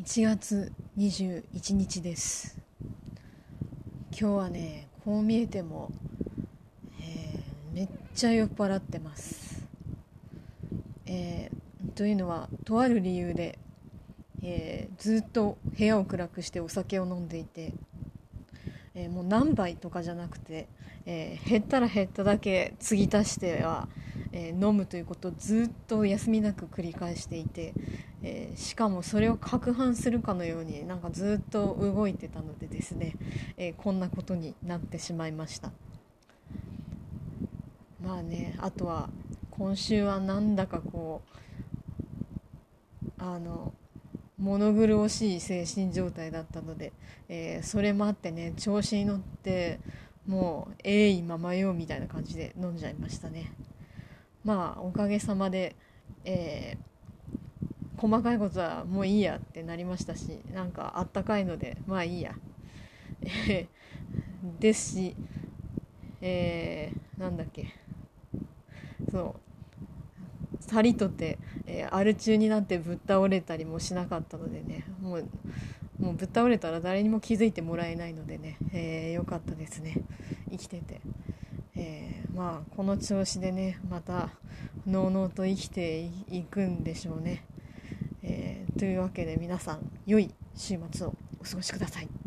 1月21日です。今日はねこう見えても、えー、めっちゃ酔っ払ってます、えーというのはとある理由で、えーずっと部屋を暗くしてお酒を飲んでいて、えもう何杯とかじゃなくて、え減ったら減っただけ継ぎ足しては、えー飲むということをずっと休みなく繰り返していて、えーしかもそれを攪拌するかのようになんかずっと動いてたのでですね、えーこんなことになってしまいました。まあねあとは今週はなんだかこうあの物苦しい精神状態だったので、えそれもあってね調子に乗ってもう鋭意ままようみたいな感じで飲んじゃいましたね。まあおかげさまで、えー細かいことはもういいやってなりましたしなんかあったかいのでまあいいや。ですし、えーなんだっけ。そう。さりとて、えーアル中になってぶっ倒れたりもしなかったのでねもうもうぶっ倒れたら誰にも気づいてもらえないのでね、えーよかったですね。生きてて、えーまあこの調子でねまたのうのうと生きていくんでしょうね、えーというわけで皆さん良い週末をお過ごしください。